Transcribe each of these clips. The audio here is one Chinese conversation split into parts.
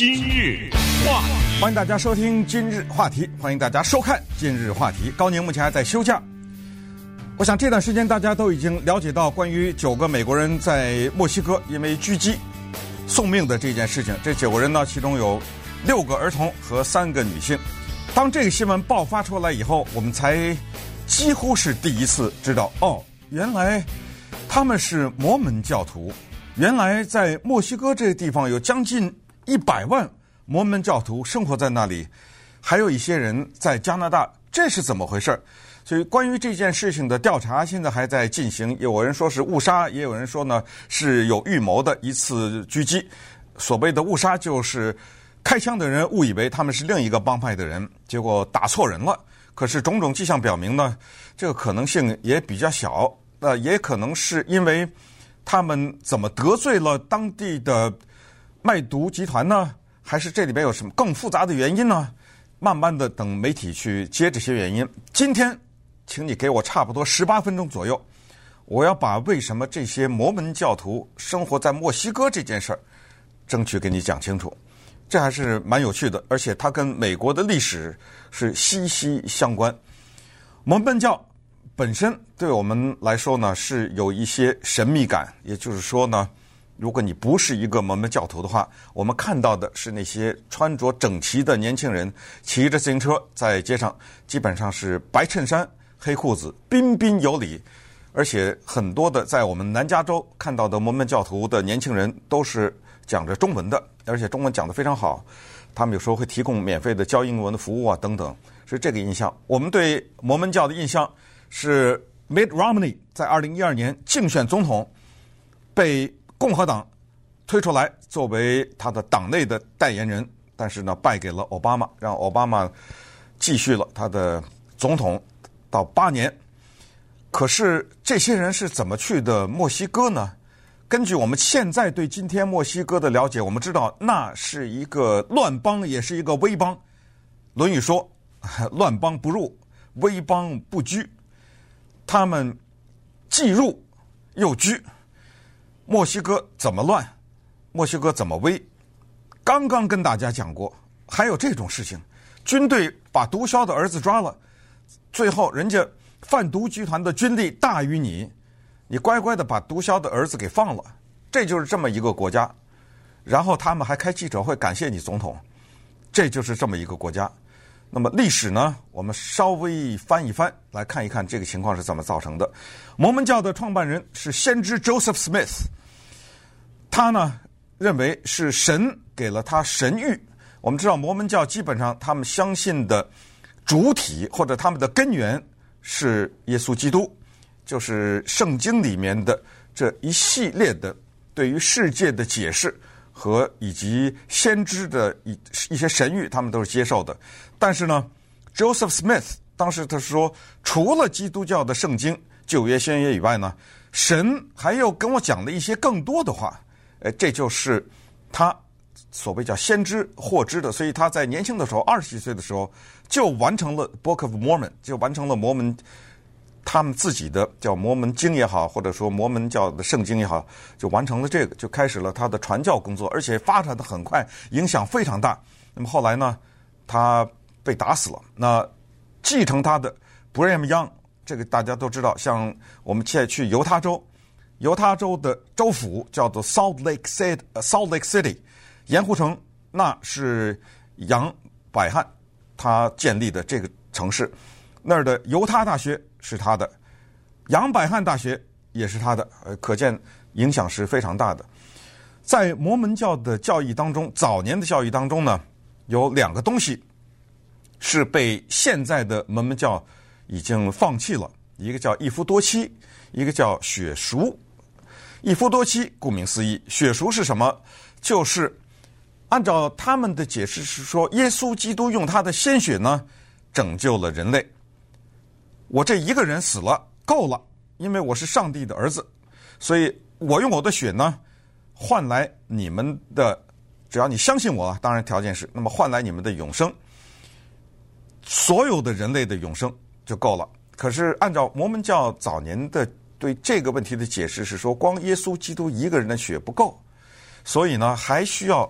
今日话题，欢迎大家收听今日话题，欢迎大家收看今日话题。高宁目前还在休假，我想这段时间大家都已经了解到关于九个美国人在墨西哥因为狙击送命的这件事情。这九个人呢，其中有六个儿童和三个女性。当这个新闻爆发出来以后，我们才几乎是第一次知道，哦，原来他们是摩门教徒。原来在墨西哥这个地方有将近一百万摩门教徒生活在那里，还有一些人在加拿大，这是怎么回事？所以关于这件事情的调查现在还在进行，有人说是误杀，也有人说呢是有预谋的一次狙击。所谓的误杀就是开枪的人误以为他们是另一个帮派的人，结果打错人了。可是种种迹象表明呢，这个可能性也比较小。呃，也可能是因为。他们怎么得罪了当地的卖毒集团呢？还是这里边有什么更复杂的原因呢？慢慢的，等媒体去接这些原因。今天，请你给我差不多十八分钟左右，我要把为什么这些摩门教徒生活在墨西哥这件事儿，争取给你讲清楚。这还是蛮有趣的，而且它跟美国的历史是息息相关。摩门教。本身对我们来说呢，是有一些神秘感。也就是说呢，如果你不是一个摩门教徒的话，我们看到的是那些穿着整齐的年轻人，骑着自行车在街上，基本上是白衬衫、黑裤子，彬彬有礼。而且很多的在我们南加州看到的摩门教徒的年轻人，都是讲着中文的，而且中文讲得非常好。他们有时候会提供免费的教英文的服务啊，等等，是这个印象。我们对摩门教的印象。是 Mitt Romney 在二零一二年竞选总统，被共和党推出来作为他的党内的代言人，但是呢败给了奥巴马，让奥巴马继续了他的总统到八年。可是这些人是怎么去的墨西哥呢？根据我们现在对今天墨西哥的了解，我们知道那是一个乱邦，也是一个威邦。《论语》说：“乱邦不入，威邦不居。”他们既入又居，墨西哥怎么乱？墨西哥怎么危？刚刚跟大家讲过，还有这种事情：军队把毒枭的儿子抓了，最后人家贩毒集团的军力大于你，你乖乖的把毒枭的儿子给放了，这就是这么一个国家。然后他们还开记者会感谢你总统，这就是这么一个国家。那么历史呢？我们稍微翻一翻，来看一看这个情况是怎么造成的。摩门教的创办人是先知 Joseph Smith，他呢认为是神给了他神谕。我们知道摩门教基本上他们相信的主体或者他们的根源是耶稣基督，就是圣经里面的这一系列的对于世界的解释。和以及先知的一一些神谕，他们都是接受的。但是呢，Joseph Smith 当时他说，除了基督教的圣经旧约、新约以外呢，神还要跟我讲了一些更多的话。诶，这就是他所谓叫先知获知的。所以他在年轻的时候，二十几岁的时候，就完成了 Book of Mormon，就完成了摩门。他们自己的叫摩门经也好，或者说摩门教的圣经也好，就完成了这个，就开始了他的传教工作，而且发展的很快，影响非常大。那么后来呢，他被打死了。那继承他的 Brigham Young，这个大家都知道，像我们现在去犹他州，犹他州的州府叫做 Salt Lake City，Salt Lake City，盐湖城，那是杨百翰他建立的这个城市，那儿的犹他大学。是他的，杨百翰大学也是他的，呃，可见影响是非常大的。在摩门教的教义当中，早年的教义当中呢，有两个东西是被现在的摩门教已经放弃了，一个叫一夫多妻，一个叫血熟。一夫多妻，顾名思义，血赎是什么？就是按照他们的解释是说，耶稣基督用他的鲜血呢，拯救了人类。我这一个人死了够了，因为我是上帝的儿子，所以我用我的血呢换来你们的，只要你相信我，当然条件是，那么换来你们的永生，所有的人类的永生就够了。可是按照摩门教早年的对这个问题的解释是说，光耶稣基督一个人的血不够，所以呢还需要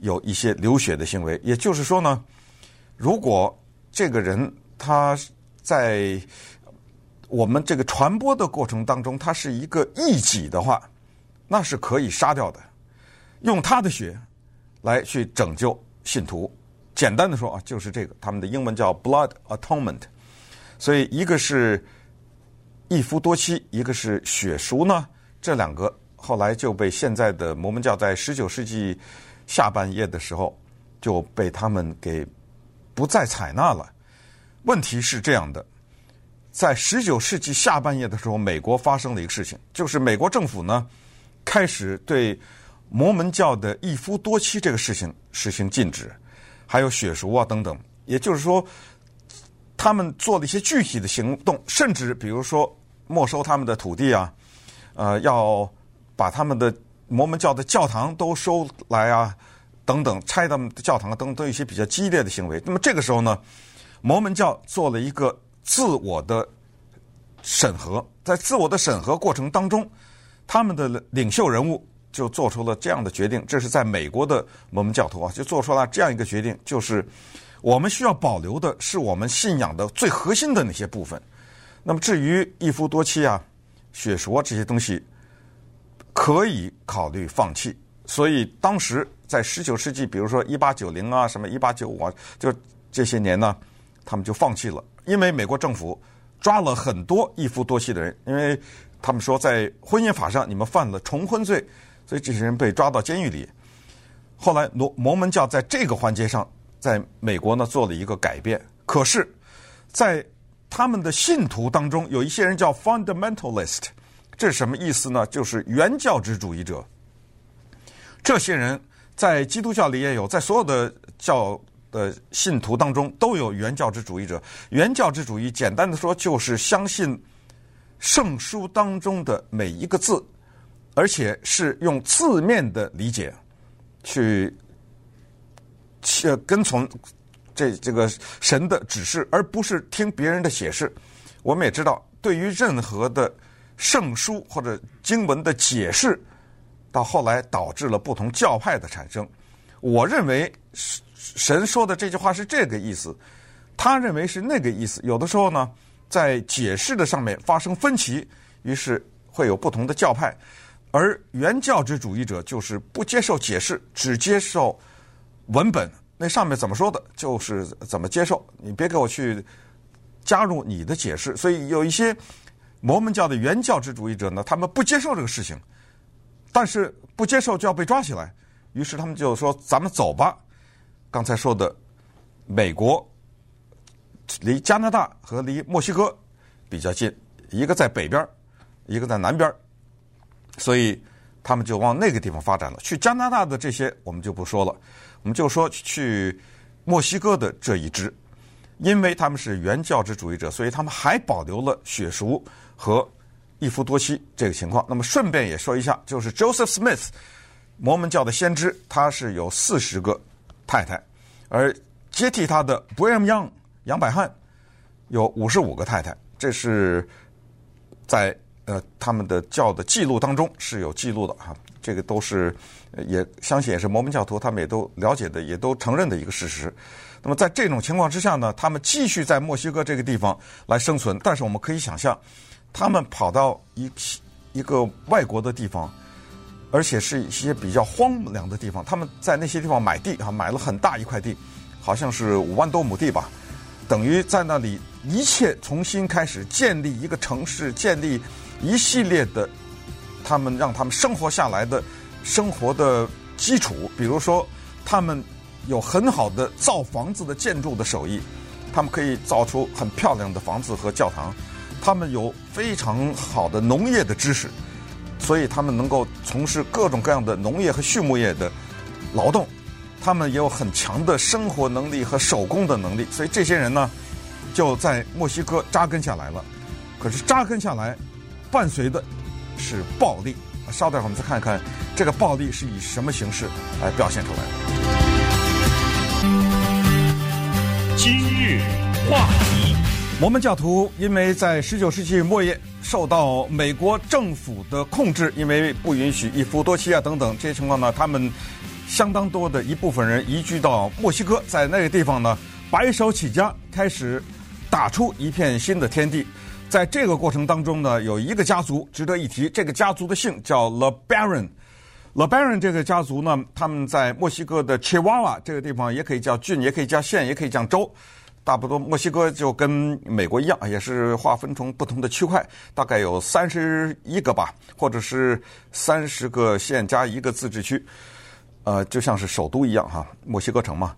有一些流血的行为。也就是说呢，如果这个人他在我们这个传播的过程当中，他是一个异己的话，那是可以杀掉的，用他的血来去拯救信徒。简单的说啊，就是这个，他们的英文叫 blood atonement。所以一个是一夫多妻，一个是血赎呢，这两个后来就被现在的摩门教在十九世纪下半叶的时候就被他们给不再采纳了。问题是这样的。在十九世纪下半叶的时候，美国发生了一个事情，就是美国政府呢开始对摩门教的一夫多妻这个事情实行禁止，还有血赎啊等等。也就是说，他们做了一些具体的行动，甚至比如说没收他们的土地啊，呃，要把他们的摩门教的教堂都收来啊，等等，拆他们的教堂，等等，都有一些比较激烈的行为。那么这个时候呢，摩门教做了一个。自我的审核，在自我的审核过程当中，他们的领袖人物就做出了这样的决定。这是在美国的摩门教徒啊，就做出了这样一个决定，就是我们需要保留的是我们信仰的最核心的那些部分。那么至于一夫多妻啊、血赎啊这些东西，可以考虑放弃。所以当时在十九世纪，比如说一八九零啊、什么一八九五啊，就这些年呢，他们就放弃了。因为美国政府抓了很多一夫多妻的人，因为他们说在婚姻法上你们犯了重婚罪，所以这些人被抓到监狱里。后来摩摩门教在这个环节上，在美国呢做了一个改变。可是，在他们的信徒当中，有一些人叫 fundamentalist，这是什么意思呢？就是原教旨主义者。这些人在基督教里也有，在所有的教。的信徒当中都有原教旨主义者。原教旨主义简单的说就是相信圣书当中的每一个字，而且是用字面的理解去跟从这这个神的指示，而不是听别人的解释。我们也知道，对于任何的圣书或者经文的解释，到后来导致了不同教派的产生。我认为。神说的这句话是这个意思，他认为是那个意思。有的时候呢，在解释的上面发生分歧，于是会有不同的教派。而原教旨主义者就是不接受解释，只接受文本，那上面怎么说的，就是怎么接受。你别给我去加入你的解释。所以有一些摩门教的原教旨主义者呢，他们不接受这个事情，但是不接受就要被抓起来，于是他们就说：“咱们走吧。”刚才说的，美国离加拿大和离墨西哥比较近，一个在北边，一个在南边，所以他们就往那个地方发展了。去加拿大的这些我们就不说了，我们就说去墨西哥的这一支，因为他们是原教旨主义者，所以他们还保留了血熟和一夫多妻这个情况。那么顺便也说一下，就是 Joseph Smith，摩门教的先知，他是有四十个。太太，而接替他的 Brigham Young 杨百翰有五十五个太太，这是在呃他们的教的记录当中是有记录的哈。这个都是也相信也是摩门教徒他们也都了解的，也都承认的一个事实。那么在这种情况之下呢，他们继续在墨西哥这个地方来生存，但是我们可以想象，他们跑到一一个外国的地方。而且是一些比较荒凉的地方，他们在那些地方买地啊，买了很大一块地，好像是五万多亩地吧，等于在那里一切重新开始建立一个城市，建立一系列的他们让他们生活下来的生活的基础。比如说，他们有很好的造房子的建筑的手艺，他们可以造出很漂亮的房子和教堂，他们有非常好的农业的知识。所以他们能够从事各种各样的农业和畜牧业的劳动，他们也有很强的生活能力和手工的能力。所以这些人呢，就在墨西哥扎根下来了。可是扎根下来，伴随的是暴力。稍待我们再看看这个暴力是以什么形式来表现出来的。今日话题：摩门教徒因为在十九世纪末叶。受到美国政府的控制，因为不允许一夫多妻啊等等这些情况呢，他们相当多的一部分人移居到墨西哥，在那个地方呢，白手起家，开始打出一片新的天地。在这个过程当中呢，有一个家族值得一提，这个家族的姓叫 LeBaron。LeBaron 这个家族呢，他们在墨西哥的 Chihuahua 这个地方也可以叫郡，也可以叫县，也可以叫州。差不多，墨西哥就跟美国一样，也是划分成不同的区块，大概有三十一个吧，或者是三十个县加一个自治区，呃，就像是首都一样哈，墨西哥城嘛。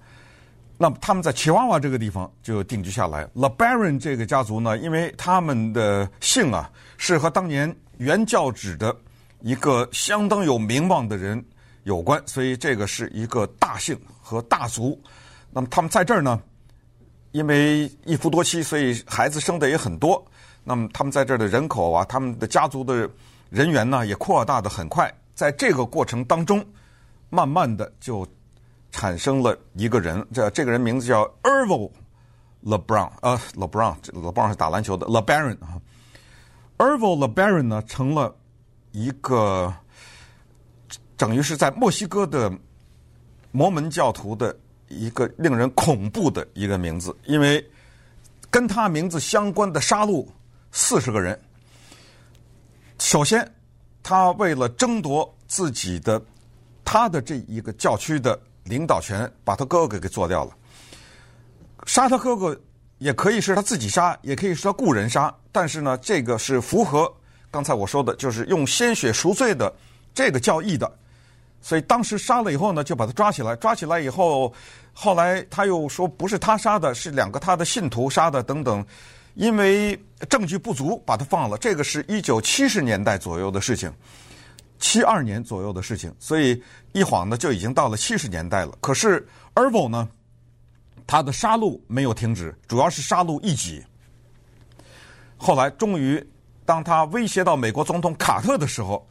那么他们在奇瓦瓦这个地方就定居下来。LeBaron 这个家族呢，因为他们的姓啊是和当年原教旨的一个相当有名望的人有关，所以这个是一个大姓和大族。那么他们在这儿呢。因为一夫多妻，所以孩子生的也很多。那么他们在这儿的人口啊，他们的家族的人员呢，也扩大的很快。在这个过程当中，慢慢的就产生了一个人，这这个人名字叫 Ervil LeBron，呃，LeBron，LeBron 是打篮球的 LeBaron 啊。Ervil LeBaron 呢，成了一个等于是在墨西哥的摩门教徒的。一个令人恐怖的一个名字，因为跟他名字相关的杀戮四十个人。首先，他为了争夺自己的他的这一个教区的领导权，把他哥哥给做掉了。杀他哥哥也可以是他自己杀，也可以是他雇人杀，但是呢，这个是符合刚才我说的，就是用鲜血赎罪的这个教义的。所以当时杀了以后呢，就把他抓起来。抓起来以后，后来他又说不是他杀的，是两个他的信徒杀的等等。因为证据不足，把他放了。这个是一九七十年代左右的事情，七二年左右的事情。所以一晃呢，就已经到了七十年代了。可是 e r v o 呢，他的杀戮没有停止，主要是杀戮异己。后来终于，当他威胁到美国总统卡特的时候，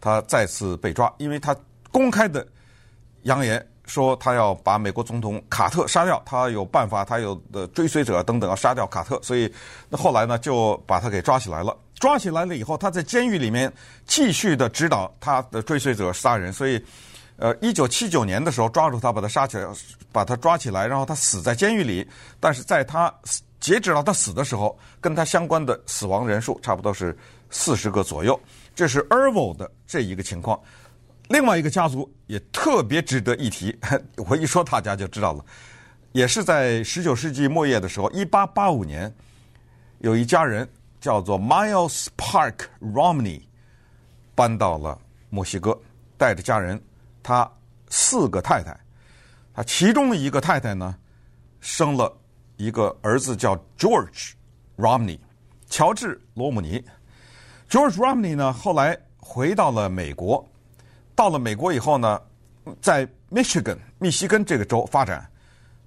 他再次被抓，因为他。公开的扬言说，他要把美国总统卡特杀掉，他有办法，他有的追随者等等要杀掉卡特，所以那后来呢就把他给抓起来了。抓起来了以后，他在监狱里面继续的指导他的追随者杀人。所以，呃，一九七九年的时候抓住他，把他杀起来，把他抓起来，然后他死在监狱里。但是在他截止到他死的时候，跟他相关的死亡人数差不多是四十个左右。这是 e r v o 的这一个情况。另外一个家族也特别值得一提，我一说大家就知道了，也是在十九世纪末叶的时候，一八八五年，有一家人叫做 Miles Park Romney 搬到了墨西哥，带着家人，他四个太太，他其中的一个太太呢，生了一个儿子叫 George Romney，乔治罗姆尼。George Romney 呢，后来回到了美国。到了美国以后呢，在 Michigan 密西根这个州发展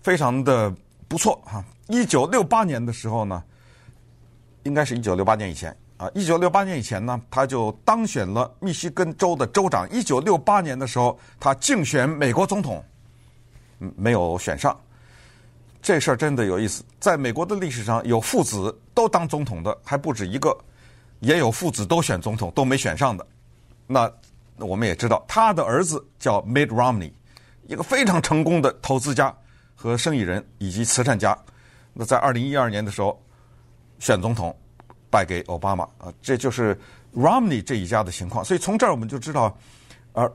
非常的不错哈。一九六八年的时候呢，应该是一九六八年以前啊。一九六八年以前呢，他就当选了密西根州的州长。一九六八年的时候，他竞选美国总统，没有选上。这事儿真的有意思，在美国的历史上有父子都当总统的还不止一个，也有父子都选总统都没选上的。那。那我们也知道，他的儿子叫 Mitt Romney，一个非常成功的投资家和生意人以及慈善家。那在二零一二年的时候选总统，败给奥巴马啊，这就是 Romney 这一家的情况。所以从这儿我们就知道，而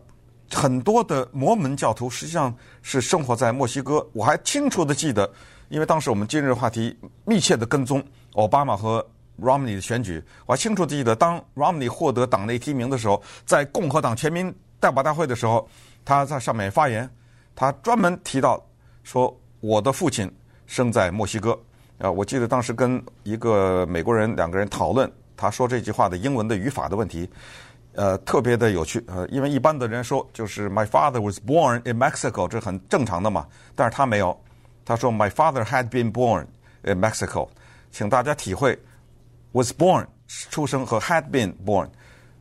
很多的摩门教徒实际上是生活在墨西哥。我还清楚的记得，因为当时我们今日话题密切的跟踪奥巴马和。Romney 的选举，我还清楚记得，当 Romney 获得党内提名的时候，在共和党全民代表大会的时候，他在上面发言，他专门提到说：“我的父亲生在墨西哥。”啊，我记得当时跟一个美国人两个人讨论，他说这句话的英文的语法的问题，呃，特别的有趣。呃，因为一般的人说就是 “My father was born in Mexico”，这很正常的嘛，但是他没有，他说 “My father had been born in Mexico”，请大家体会。Was born 出生和 had been born，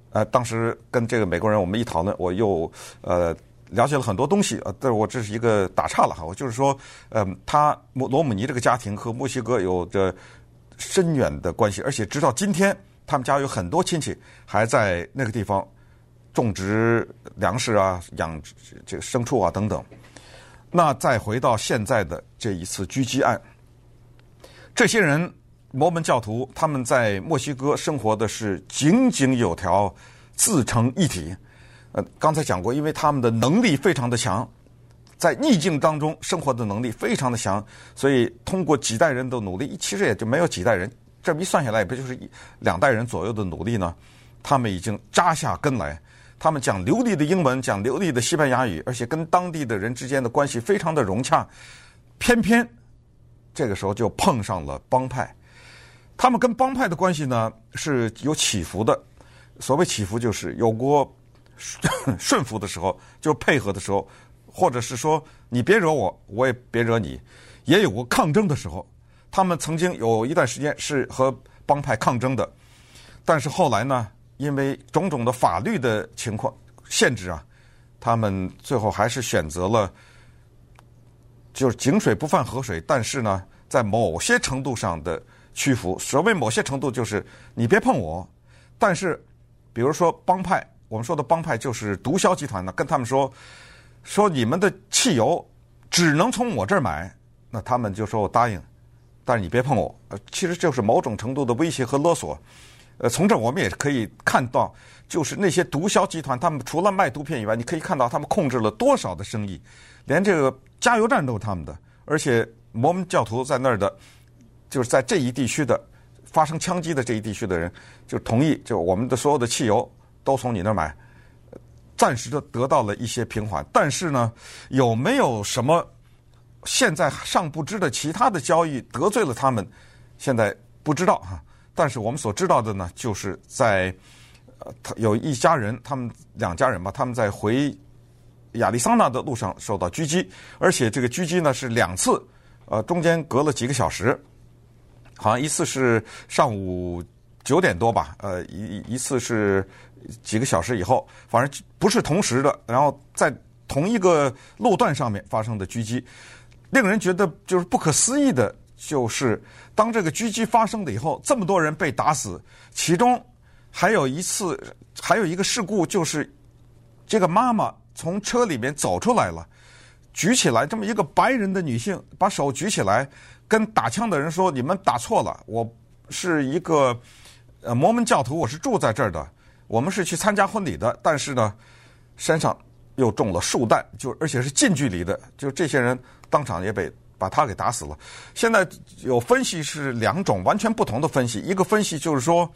呃，当时跟这个美国人我们一讨论，我又呃了解了很多东西，呃，但是我这是一个打岔了哈，我就是说，嗯、呃，他罗姆尼这个家庭和墨西哥有着深远的关系，而且直到今天，他们家有很多亲戚还在那个地方种植粮食啊，养这个牲畜啊等等。那再回到现在的这一次狙击案，这些人摩门教徒他们在墨西哥生活的是井井有条、自成一体。呃，刚才讲过，因为他们的能力非常的强，在逆境当中生活的能力非常的强，所以通过几代人的努力，其实也就没有几代人，这么一算下来，也不就是一两代人左右的努力呢？他们已经扎下根来，他们讲流利的英文，讲流利的西班牙语，而且跟当地的人之间的关系非常的融洽。偏偏这个时候就碰上了帮派，他们跟帮派的关系呢是有起伏的。所谓起伏，就是有过 顺服的时候，就配合的时候，或者是说你别惹我，我也别惹你，也有过抗争的时候。他们曾经有一段时间是和帮派抗争的，但是后来呢？因为种种的法律的情况限制啊，他们最后还是选择了，就是井水不犯河水。但是呢，在某些程度上的屈服。所谓某些程度，就是你别碰我。但是，比如说帮派，我们说的帮派就是毒枭集团呢，跟他们说，说你们的汽油只能从我这儿买，那他们就说我答应，但是你别碰我。呃，其实就是某种程度的威胁和勒索。呃，从这我们也可以看到，就是那些毒枭集团，他们除了卖毒品以外，你可以看到他们控制了多少的生意，连这个加油站都是他们的。而且摩门教徒在那儿的，就是在这一地区的发生枪击的这一地区的人，就同意，就我们的所有的汽油都从你那儿买，暂时的得到了一些平缓。但是呢，有没有什么现在尚不知的其他的交易得罪了他们？现在不知道哈。但是我们所知道的呢，就是在呃，他有一家人，他们两家人吧，他们在回亚利桑那的路上受到狙击，而且这个狙击呢是两次，呃，中间隔了几个小时，好像一次是上午九点多吧，呃，一一次是几个小时以后，反正不是同时的，然后在同一个路段上面发生的狙击，令人觉得就是不可思议的。就是当这个狙击发生了以后，这么多人被打死，其中还有一次，还有一个事故，就是这个妈妈从车里面走出来了，举起来这么一个白人的女性，把手举起来，跟打枪的人说：“你们打错了，我是一个呃摩门教徒，我是住在这儿的，我们是去参加婚礼的，但是呢，身上又中了数弹，就而且是近距离的，就这些人当场也被。”把他给打死了。现在有分析是两种完全不同的分析。一个分析就是说，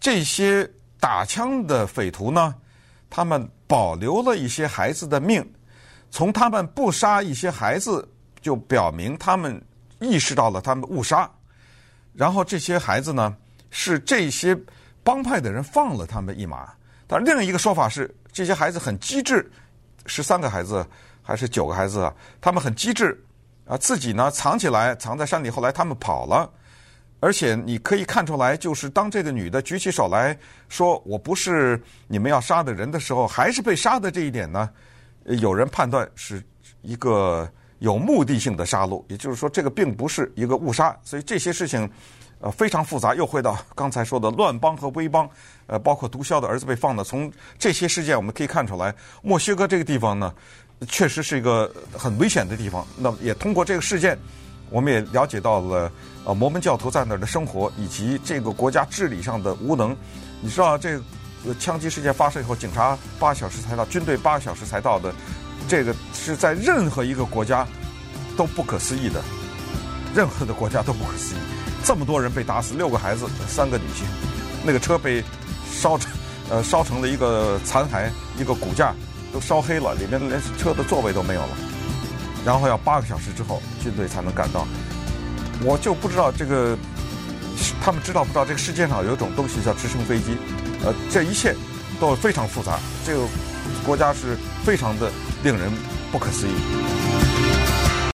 这些打枪的匪徒呢，他们保留了一些孩子的命。从他们不杀一些孩子，就表明他们意识到了他们误杀。然后这些孩子呢，是这些帮派的人放了他们一马。但另一个说法是，这些孩子很机智，十三个孩子还是九个孩子啊？他们很机智。啊，自己呢藏起来，藏在山里。后来他们跑了，而且你可以看出来，就是当这个女的举起手来说“我不是你们要杀的人”的时候，还是被杀的这一点呢，有人判断是一个有目的性的杀戮，也就是说，这个并不是一个误杀。所以这些事情，呃，非常复杂。又回到 刚才说的乱帮和威帮，呃，包括毒枭的儿子被放的，从这些事件我们可以看出来，墨西哥这个地方呢。确实是一个很危险的地方。那么也通过这个事件，我们也了解到了呃摩门教徒在那儿的生活，以及这个国家治理上的无能。你知道这枪击事件发生以后，警察八小时才到，军队八个小时才到的，这个是在任何一个国家都不可思议的，任何的国家都不可思议。这么多人被打死，六个孩子，三个女性，那个车被烧成呃烧成了一个残骸，一个骨架。都烧黑了，里面连车的座位都没有了，然后要八个小时之后军队才能赶到。我就不知道这个，他们知道不知道这个世界上有一种东西叫直升飞机？呃，这一切都非常复杂，这个国家是非常的令人不可思议。